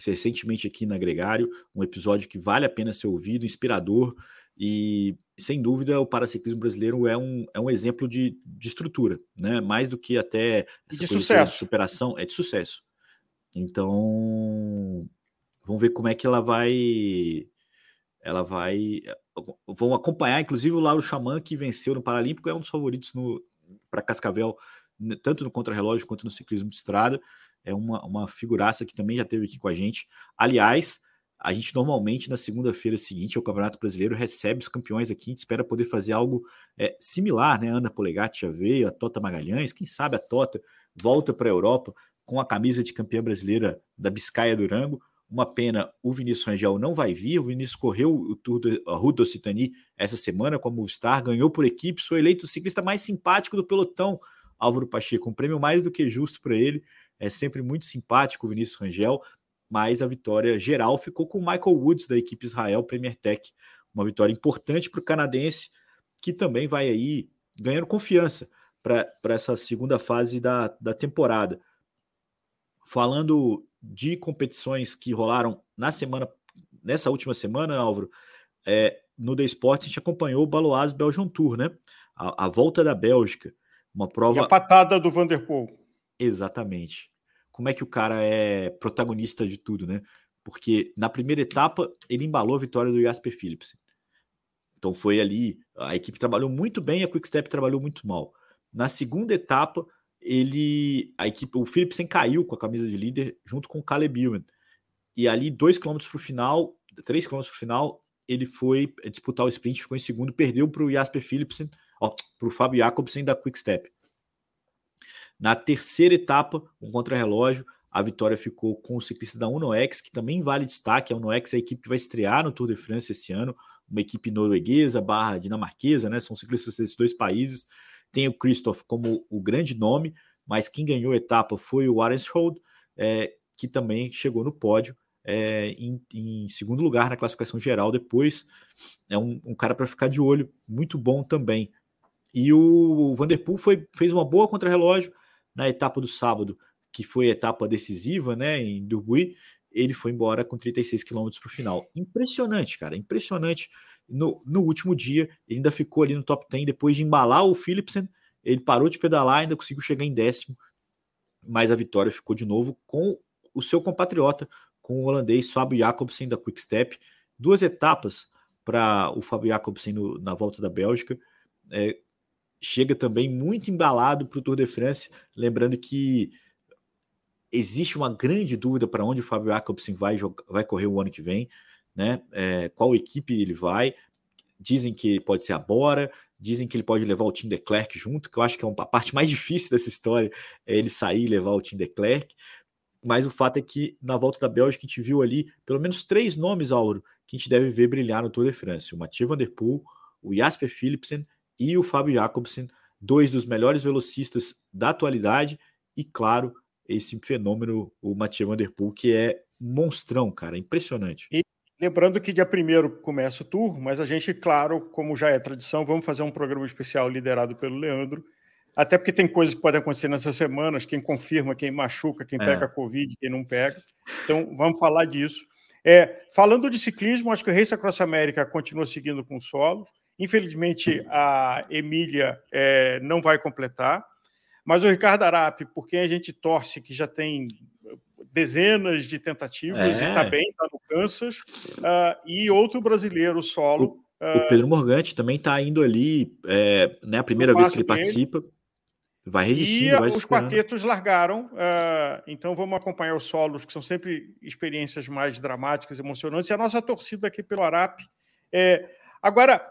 recentemente aqui na Gregário, um episódio que vale a pena ser ouvido, inspirador, e sem dúvida o paraciclismo brasileiro é um, é um exemplo de, de estrutura, né? Mais do que até essa de sucesso. de superação, é de sucesso. Então, vamos ver como é que ela vai ela vai. Vão acompanhar, inclusive, o Lauro Xamã, que venceu no Paralímpico, é um dos favoritos para Cascavel, tanto no contrarrelógio quanto no ciclismo de estrada. É uma, uma figuraça que também já teve aqui com a gente. Aliás, a gente normalmente na segunda-feira seguinte ao Campeonato Brasileiro recebe os campeões aqui, a gente espera poder fazer algo é, similar, né? Ana Polegatti já veio, a Tota Magalhães, quem sabe a Tota volta para a Europa com a camisa de campeã brasileira da Biscaia Durango. Uma pena, o Vinícius Rangel não vai vir. O Vinícius correu o Tour do Ruta Occitanie essa semana com a Movistar, ganhou por equipe, foi eleito o ciclista mais simpático do pelotão. Álvaro Pacheco, um prêmio mais do que justo para ele. É sempre muito simpático o Vinícius Rangel, mas a vitória geral ficou com o Michael Woods da equipe Israel Premier Tech. Uma vitória importante para o canadense, que também vai aí ganhando confiança para essa segunda fase da, da temporada. Falando de competições que rolaram na semana, nessa última semana, Álvaro, é, no The Sport a gente acompanhou o Baloise Belgian Tour, né? A, a, volta da Bélgica, uma prova. E a patada do Vanderpool. Exatamente. Como é que o cara é protagonista de tudo, né? Porque na primeira etapa ele embalou a vitória do Jasper Philipsen. Então foi ali, a equipe trabalhou muito bem, a Quickstep trabalhou muito mal. Na segunda etapa, ele a equipe, o Philipsen caiu com a camisa de líder junto com o Caleb Ewan. E ali, dois quilômetros para o final, três quilômetros para o final, ele foi disputar o sprint, ficou em segundo, perdeu para o Jasper Philipsen, para o Fábio Jacobsen da Quick Step. Na terceira etapa, um contra-relógio, a vitória ficou com o ciclista da UnoX, que também vale destaque. A UnoX é a equipe que vai estrear no Tour de France esse ano, uma equipe norueguesa barra dinamarquesa, né? São ciclistas desses dois países tem o Christoph como o grande nome, mas quem ganhou a etapa foi o Warenshold, é, que também chegou no pódio é, em, em, segundo lugar na classificação geral. Depois é um, um cara para ficar de olho, muito bom também. E o Vanderpool foi, fez uma boa contrarrelógio na etapa do sábado, que foi a etapa decisiva, né, em Durbuy. Ele foi embora com 36 km para o final. Impressionante, cara, impressionante no, no último dia, ele ainda ficou ali no top 10 depois de embalar o Philipsen. Ele parou de pedalar, ainda conseguiu chegar em décimo, mas a vitória ficou de novo com o seu compatriota, com o holandês Fábio Jacobsen da Quick Step. Duas etapas para o Fábio Jacobsen no, na volta da Bélgica. É, chega também muito embalado para o Tour de France, lembrando que existe uma grande dúvida para onde o Fábio Jacobsen vai, vai correr o ano que vem né? É, qual equipe ele vai. Dizem que pode ser a Bora, dizem que ele pode levar o Tim de Klerk junto, que eu acho que é a parte mais difícil dessa história, é ele sair e levar o Tim de Klerk. Mas o fato é que na volta da Bélgica a gente viu ali pelo menos três nomes, Auro, que a gente deve ver brilhar no Tour de France: o Mathieu Van Der Poel, o Jasper Philipsen e o Fábio Jacobsen, dois dos melhores velocistas da atualidade, e claro, esse fenômeno, o Mathieu Van Der Poel, que é monstrão, cara, impressionante. Lembrando que dia 1 começa o tour, mas a gente, claro, como já é tradição, vamos fazer um programa especial liderado pelo Leandro, até porque tem coisas que podem acontecer nessas semanas, quem confirma, quem machuca, quem é. pega a Covid, quem não pega. Então, vamos falar disso. É, falando de ciclismo, acho que o Race Across América continua seguindo com solo. Infelizmente, a Emília é, não vai completar. Mas o Ricardo Arape, por quem a gente torce, que já tem dezenas de tentativas é. e está bem, está no Kansas, uh, e outro brasileiro solo. O, uh, o Pedro Morgante também está indo ali, é, né, a primeira vez que ele participa. Vai resistindo. E vai os quartetos largaram, uh, então vamos acompanhar os solos, que são sempre experiências mais dramáticas, emocionantes, e a nossa torcida aqui pelo Arape. É... Agora,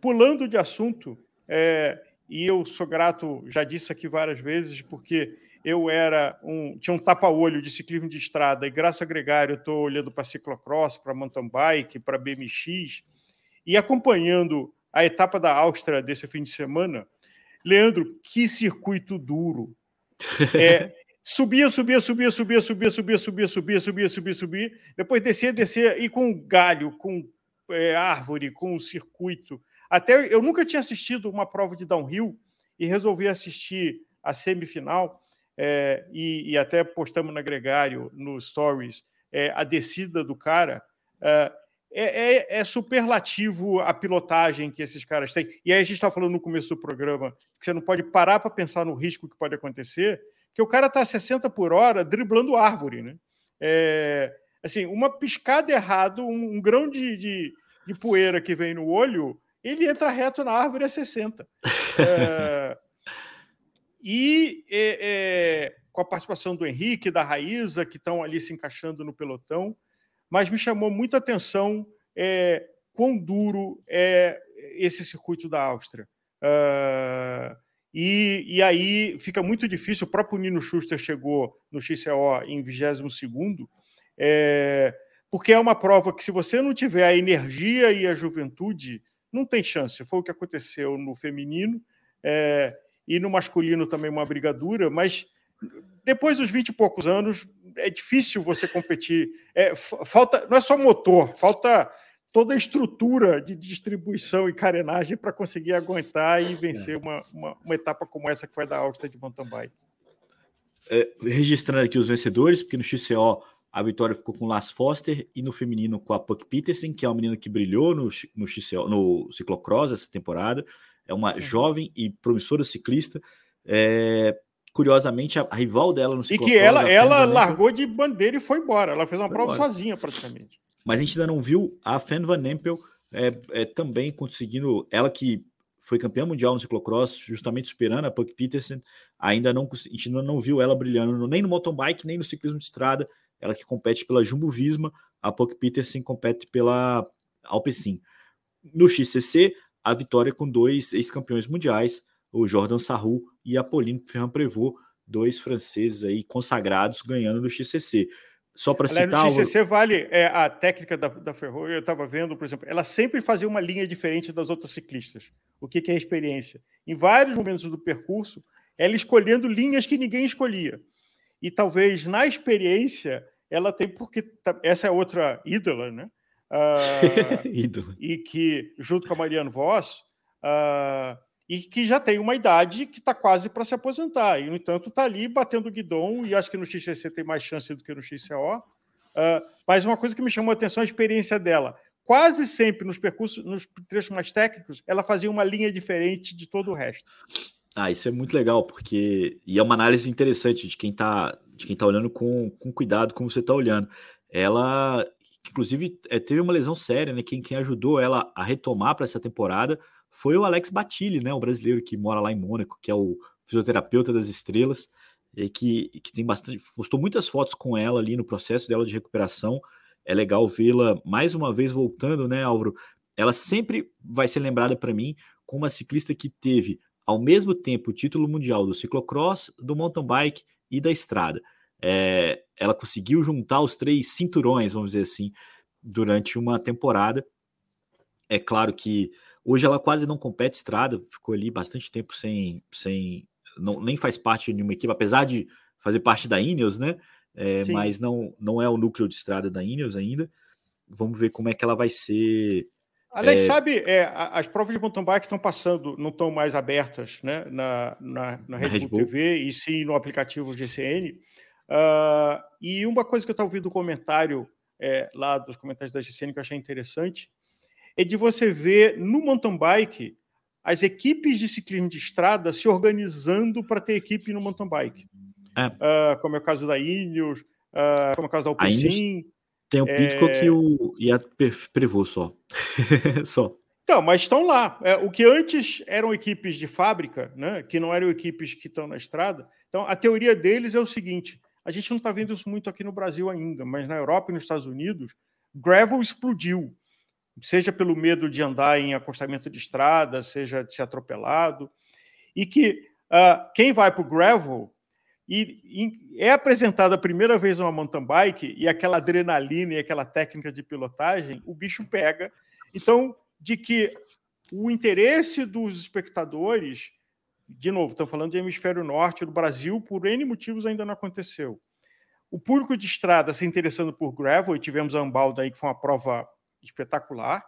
pulando de assunto, é... e eu sou grato, já disse aqui várias vezes, porque eu era um tinha um tapa-olho de ciclismo de estrada e graças a Gregário eu estou olhando para ciclocross, para mountain bike, para BMX e acompanhando a etapa da Áustria desse fim de semana. Leandro, que circuito duro! É, subia, subia, subia, subia, subia, subia, subia, subia, subia, subia, subia, depois descia, descia e com galho, com é, árvore, com circuito. Até eu nunca tinha assistido uma prova de downhill e resolvi assistir a semifinal é, e, e, até postamos no Gregário, no Stories, é, a descida do cara, é, é, é, superlativo a pilotagem que esses caras têm. E aí a gente está falando no começo do programa que você não pode parar para pensar no risco que pode acontecer, que o cara está a 60 por hora driblando árvore. Né? É, assim, uma piscada errado, um, um grão de, de, de, poeira que vem no olho, ele entra reto na árvore a 60. É, e é, é, com a participação do Henrique, da Raíza, que estão ali se encaixando no pelotão, mas me chamou muita atenção é, quão duro é esse circuito da Áustria. Uh, e, e, aí fica muito difícil. O próprio Nino Schuster chegou no XCO em 22, é, porque é uma prova que, se você não tiver a energia e a juventude, não tem chance. Foi o que aconteceu no feminino. É, e no masculino também uma brigadura, mas depois dos 20 e poucos anos é difícil você competir. É, falta, não é só motor, falta toda a estrutura de distribuição e carenagem para conseguir aguentar e vencer uma, uma, uma, etapa como essa que foi da Áustria de mountain bike. É, registrando aqui os vencedores, porque no XCO a vitória ficou com o Las Foster e no feminino com a Puck Peterson, que é uma menina que brilhou no, no, XCO, no ciclocross essa temporada é uma uhum. jovem e promissora ciclista. É, curiosamente, a, a, rival dela no ciclocross... E que ela, ela largou de bandeira e foi embora. Ela fez uma prova embora. sozinha, praticamente. Mas a gente ainda não viu a Fan Van Empel é, é, também conseguindo... Ela que foi campeã mundial no ciclocross, justamente superando a Puck Peterson, ainda não, a gente ainda não viu ela brilhando nem no mountain bike, nem no ciclismo de estrada. Ela que compete pela Jumbo Visma, a Puck Peterson compete pela Alpecin. No XCC, a vitória com dois ex-campeões mundiais, o Jordan Sarru e Apolline Ferrand Prevot, dois franceses aí consagrados ganhando no XCC. Só para citar. No XCC vale é, a técnica da, da Ferro, eu estava vendo, por exemplo, ela sempre fazia uma linha diferente das outras ciclistas. O que, que é a experiência? Em vários momentos do percurso, ela escolhendo linhas que ninguém escolhia. E talvez na experiência ela tem, porque essa é outra ídola, né? Uh, e que, junto com a Mariana Voss, uh, e que já tem uma idade que está quase para se aposentar. E, no entanto, está ali batendo o guidão, e acho que no XCC tem mais chance do que no XCO. Uh, ah, mas uma coisa que me chamou a atenção é a experiência dela. Quase sempre nos percursos, nos trechos mais técnicos, ela fazia uma linha diferente de todo o resto. Ah, isso é muito legal, porque. E é uma análise interessante de quem está de quem tá olhando com, com cuidado, como você está olhando. Ela inclusive é, teve uma lesão séria, né? Quem, quem ajudou ela a retomar para essa temporada foi o Alex Batilli, né? O brasileiro que mora lá em Mônaco, que é o fisioterapeuta das estrelas, e que, que tem bastante. postou muitas fotos com ela ali no processo dela de recuperação. É legal vê-la mais uma vez voltando, né, Álvaro? Ela sempre vai ser lembrada para mim como uma ciclista que teve ao mesmo tempo o título mundial do ciclocross, do mountain bike e da estrada é, ela conseguiu juntar os três cinturões, vamos dizer assim, durante uma temporada. É claro que hoje ela quase não compete estrada, ficou ali bastante tempo sem, sem não, nem faz parte de nenhuma equipe, apesar de fazer parte da Ineos, né? É, mas não, não é o núcleo de estrada da Ineos ainda. Vamos ver como é que ela vai ser. Aliás, é... sabe, é, as provas de mountain bike estão passando, não estão mais abertas né, na, na, na Red Bull TV e sim no aplicativo GCN. Uh, e uma coisa que eu estava ouvindo um comentário é, lá dos comentários da GCN que eu achei interessante, é de você ver no mountain bike as equipes de ciclismo de estrada se organizando para ter equipe no mountain bike. É. Uh, como é o caso da Ineos, uh, como é o caso da Alpecin. Tem o Pitcock é... e o e a Prevô só. só. Então, mas estão lá. É, o que antes eram equipes de fábrica, né, que não eram equipes que estão na estrada. Então, a teoria deles é o seguinte: a gente não está vendo isso muito aqui no Brasil ainda, mas na Europa e nos Estados Unidos, gravel explodiu seja pelo medo de andar em acostamento de estrada, seja de ser atropelado, e que uh, quem vai para o gravel e, e, é apresentada a primeira vez uma mountain bike e aquela adrenalina e aquela técnica de pilotagem, o bicho pega. Então, de que o interesse dos espectadores, de novo, estão falando de hemisfério norte do Brasil, por N motivos ainda não aconteceu. O público de estrada se interessando por gravel, e tivemos a Ambalda aí, que foi uma prova espetacular.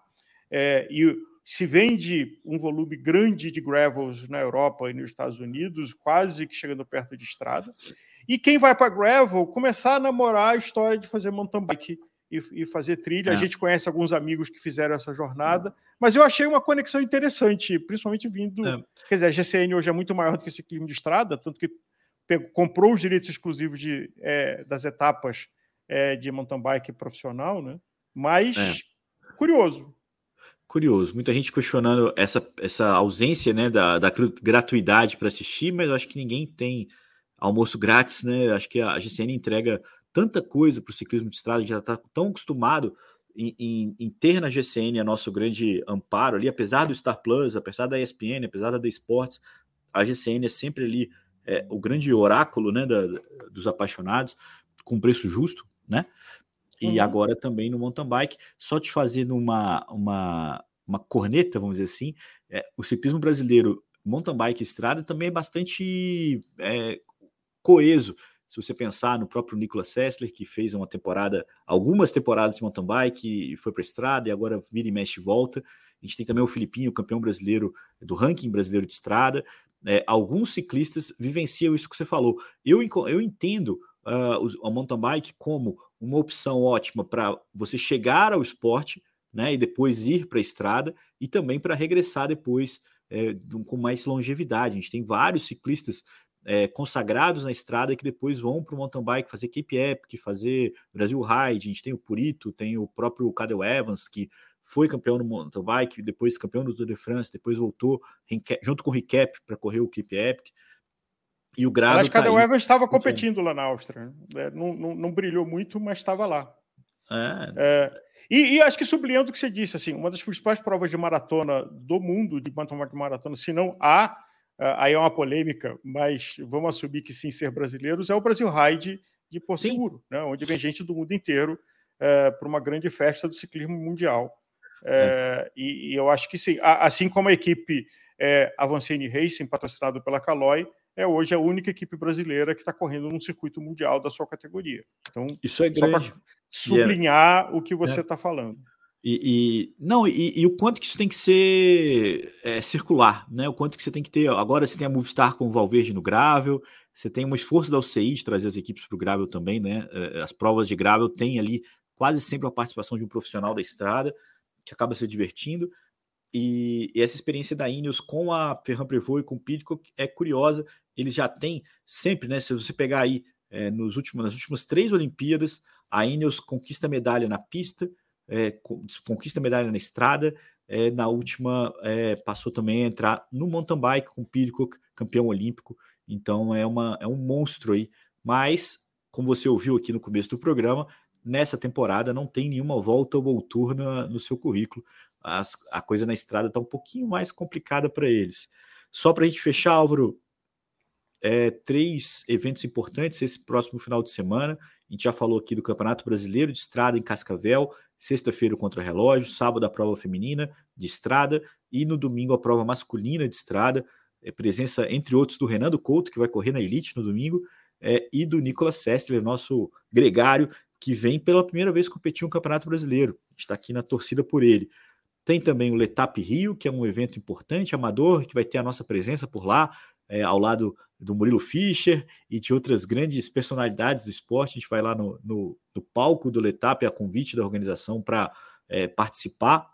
É, e se vende um volume grande de gravels na Europa e nos Estados Unidos, quase que chegando perto de estrada. E quem vai para gravel começar a namorar a história de fazer mountain bike e, e fazer trilha. É. A gente conhece alguns amigos que fizeram essa jornada, mas eu achei uma conexão interessante, principalmente vindo. É. Quer dizer, a GCN hoje é muito maior do que esse clima de estrada, tanto que pegou, comprou os direitos exclusivos de, é, das etapas é, de mountain bike profissional, né? Mas é curioso. Curioso, muita gente questionando essa, essa ausência né, da, da gratuidade para assistir, mas eu acho que ninguém tem almoço grátis, né? Acho que a GCN entrega tanta coisa para o ciclismo de estrada, a gente já está tão acostumado em, em, em, ter na GCN a nosso grande amparo ali, apesar do Star Plus, apesar da ESPN, apesar da The Sports, a GCN é sempre ali é, o grande oráculo né, da, dos apaixonados, com preço justo, né? e uhum. agora também no mountain bike. Só te fazendo uma, uma, uma corneta, vamos dizer assim, é, o ciclismo brasileiro, mountain bike estrada, também é bastante é, coeso. Se você pensar no próprio Nicolas Sessler, que fez uma temporada, algumas temporadas de mountain bike, foi para estrada, e agora vira e mexe e volta. A gente tem também o Filipinho, campeão brasileiro do ranking brasileiro de estrada. É, alguns ciclistas vivenciam isso que você falou. Eu, eu entendo uh, a mountain bike como uma opção ótima para você chegar ao esporte, né, e depois ir para a estrada e também para regressar depois é, com mais longevidade. A gente tem vários ciclistas é, consagrados na estrada que depois vão para o mountain bike fazer Cape Epic, fazer Brasil Ride. A gente tem o Purito, tem o próprio Cadel Evans que foi campeão no mountain bike, depois campeão do Tour de France, depois voltou junto com o Recap para correr o Cape Epic. E o grave. Acho que tá o Evans estava competindo lá na Áustria. Né? Não, não, não, brilhou muito, mas estava lá. É. É, e, e, acho que sublinhando o que você disse, assim, uma das principais provas de maratona do mundo, de maratona, se não há, aí é uma polêmica, mas vamos assumir que sim, ser brasileiros, é o Brasil Ride de Porto né, onde vem gente do mundo inteiro é, para uma grande festa do ciclismo mundial. É, é. e, e, eu acho que sim, assim como a equipe é, Avancini Racing, patrocinado pela Caloi, é hoje a única equipe brasileira que está correndo num circuito mundial da sua categoria. Então, isso é grande. Só para sublinhar yeah. o que você está é. falando. E, e não, e, e, o quanto que isso tem que ser é, circular, né? O quanto que você tem que ter. Agora você tem a Movistar com o Valverde no Gravel, você tem um esforço da UCI de trazer as equipes para o Gravel também, né? É, as provas de Gravel têm ali quase sempre a participação de um profissional da estrada, que acaba se divertindo. E, e essa experiência da Ineos com a Ferran Prevot e com o Pidcock é curiosa ele já tem sempre, né? Se você pegar aí é, nos últimos, nas últimas três Olimpíadas, a Ineos conquista medalha na pista, é, conquista medalha na estrada. É, na última, é, passou também a entrar no mountain bike com o Pidcock, campeão olímpico. Então é, uma, é um monstro aí. Mas, como você ouviu aqui no começo do programa, nessa temporada não tem nenhuma volta ou volturna no seu currículo. As, a coisa na estrada está um pouquinho mais complicada para eles. Só para a gente fechar, Álvaro, é, três eventos importantes esse próximo final de semana. A gente já falou aqui do Campeonato Brasileiro de Estrada em Cascavel, sexta-feira o contra-relógio, sábado a prova feminina de estrada e no domingo a prova masculina de estrada. É, presença, entre outros, do Renando Couto, que vai correr na Elite no domingo, é, e do Nicolas Sessler, nosso gregário, que vem pela primeira vez competir no Campeonato Brasileiro. Está aqui na torcida por ele. Tem também o Letap Rio, que é um evento importante, amador, que vai ter a nossa presença por lá é, ao lado do Murilo Fischer e de outras grandes personalidades do esporte. A gente vai lá no, no, no palco do Letap, a convite da organização para é, participar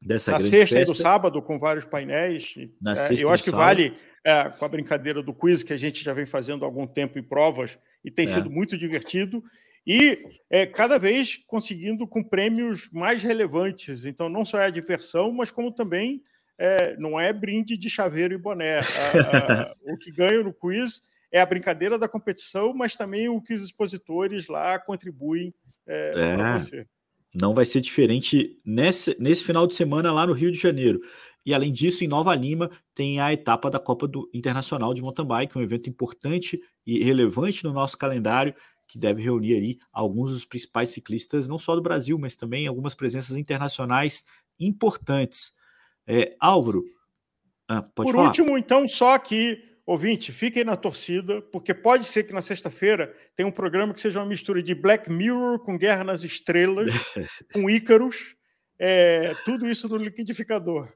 dessa na grande sexta festa. e no sábado, com vários painéis. Na é, sexta eu acho que sábado. vale, é, com a brincadeira do quiz, que a gente já vem fazendo há algum tempo em provas, e tem É. sido muito divertido. E cada vez conseguindo com prêmios mais relevantes. Então, não só é a diversão, mas como também é, não é brinde de chaveiro e boné. A- a- o que ganha no quiz é a brincadeira da competição, mas também o que os expositores lá contribuem é, É. para você. não vai ser diferente nesse, nesse final de semana lá no Rio de Janeiro. E além disso, em Nova Lima tem a etapa da Copa do Internacional de Mountain Bike, um evento importante e relevante no nosso calendário, que deve reunir aí alguns dos principais ciclistas, não só do Brasil, mas também algumas presenças internacionais importantes. É, Álvaro, ah, Por falar? último, então, só que, ouvinte, fiquem na torcida, porque pode ser que na sexta-feira tenha um programa que seja uma mistura de Black Mirror com Guerra nas Estrelas, com Ícaros, é, tudo isso no liquidificador.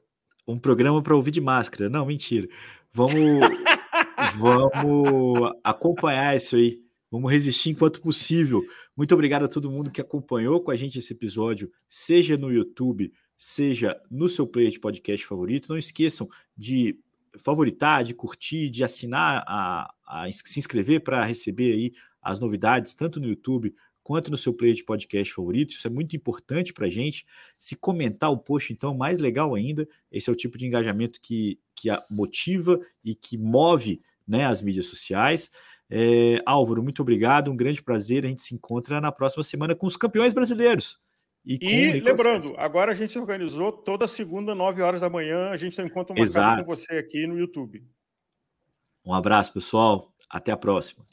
um programa para ouvir de máscara. Não, mentira. Vamos, vamos acompanhar isso aí. Vamos resistir enquanto possível. Muito obrigado a todo mundo que acompanhou com a gente esse episódio, seja no YouTube, seja no seu player de podcast favorito. Não esqueçam de favoritar, de curtir, de assinar, a, a se inscrever para receber aí as novidades, tanto no YouTube quanto no seu player de podcast favorito. Isso é muito importante para a gente. Se comentar o post, então, mais legal ainda. Esse é o tipo de engajamento que, que motiva e que move né, as mídias sociais. É, Álvaro, muito obrigado, um grande prazer. A gente se encontra na próxima semana com os campeões brasileiros. E, E lembrando, agora a gente se organizou toda segunda, 9 horas da manhã, a gente tem um encontro marcado Exato. com você aqui no YouTube. um abraço, pessoal. Até a próxima.